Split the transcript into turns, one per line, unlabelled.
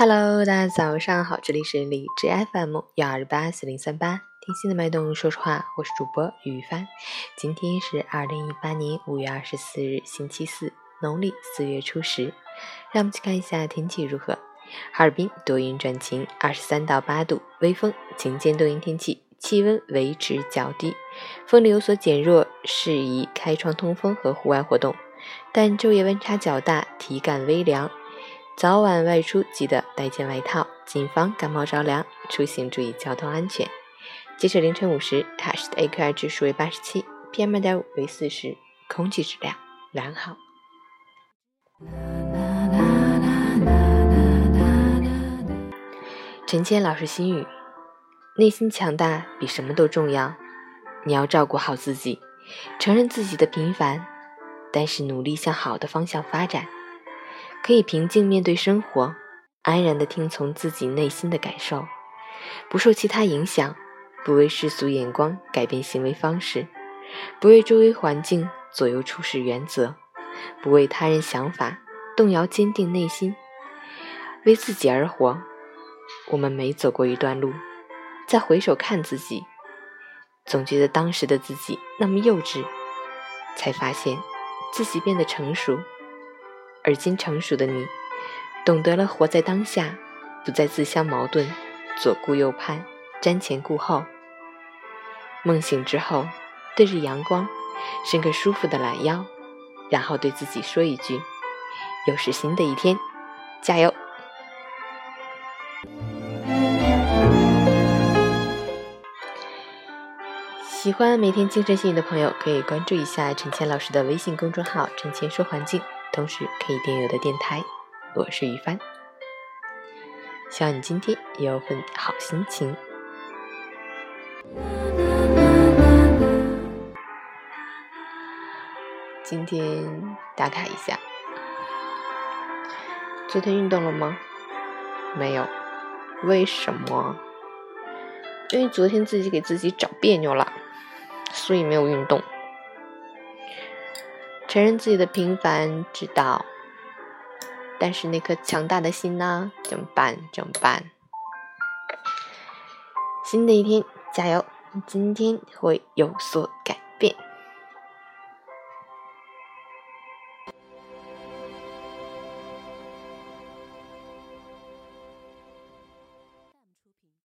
Hello，大家早上好，这里是荔枝 FM 幺二八四零三八，听心的脉动，说实话，我是主播于帆。今天是二零一八年五月二十四日，星期四，农历四月初十。让我们去看一下天气如何。哈尔滨多云转晴，二十三到八度，微风，晴间多云天气，气温维持较低，风力有所减弱，适宜开窗通风和户外活动。但昼夜温差较大，体感微凉。早晚外出记得带件外套，谨防感冒着凉。出行注意交通安全。截止凌晨五时，哈市的 AQI 指数为八十七，PM 二点五为四十，空气质量良好。陈谦老师心语：内心强大比什么都重要。你要照顾好自己，承认自己的平凡，但是努力向好的方向发展。可以平静面对生活，安然地听从自己内心的感受，不受其他影响，不为世俗眼光改变行为方式，不为周围环境左右处事原则，不为他人想法动摇坚定内心，为自己而活。我们每走过一段路，再回首看自己，总觉得当时的自己那么幼稚，才发现自己变得成熟。而今成熟的你，懂得了活在当下，不再自相矛盾，左顾右盼，瞻前顾后。梦醒之后，对着阳光，伸个舒服的懒腰，然后对自己说一句：“又是新的一天，加油！”喜欢每天精神细语的朋友，可以关注一下陈谦老师的微信公众号“陈谦说环境”。同时可以订阅我的电台，我是于帆。希望你今天也有份好心情。今天打卡一下，昨天运动了吗？没有，为什么？因为昨天自己给自己找别扭了，所以没有运动。承认自己的平凡，知道，但是那颗强大的心呢？怎么办？怎么办？新的一天，加油！今天会有所改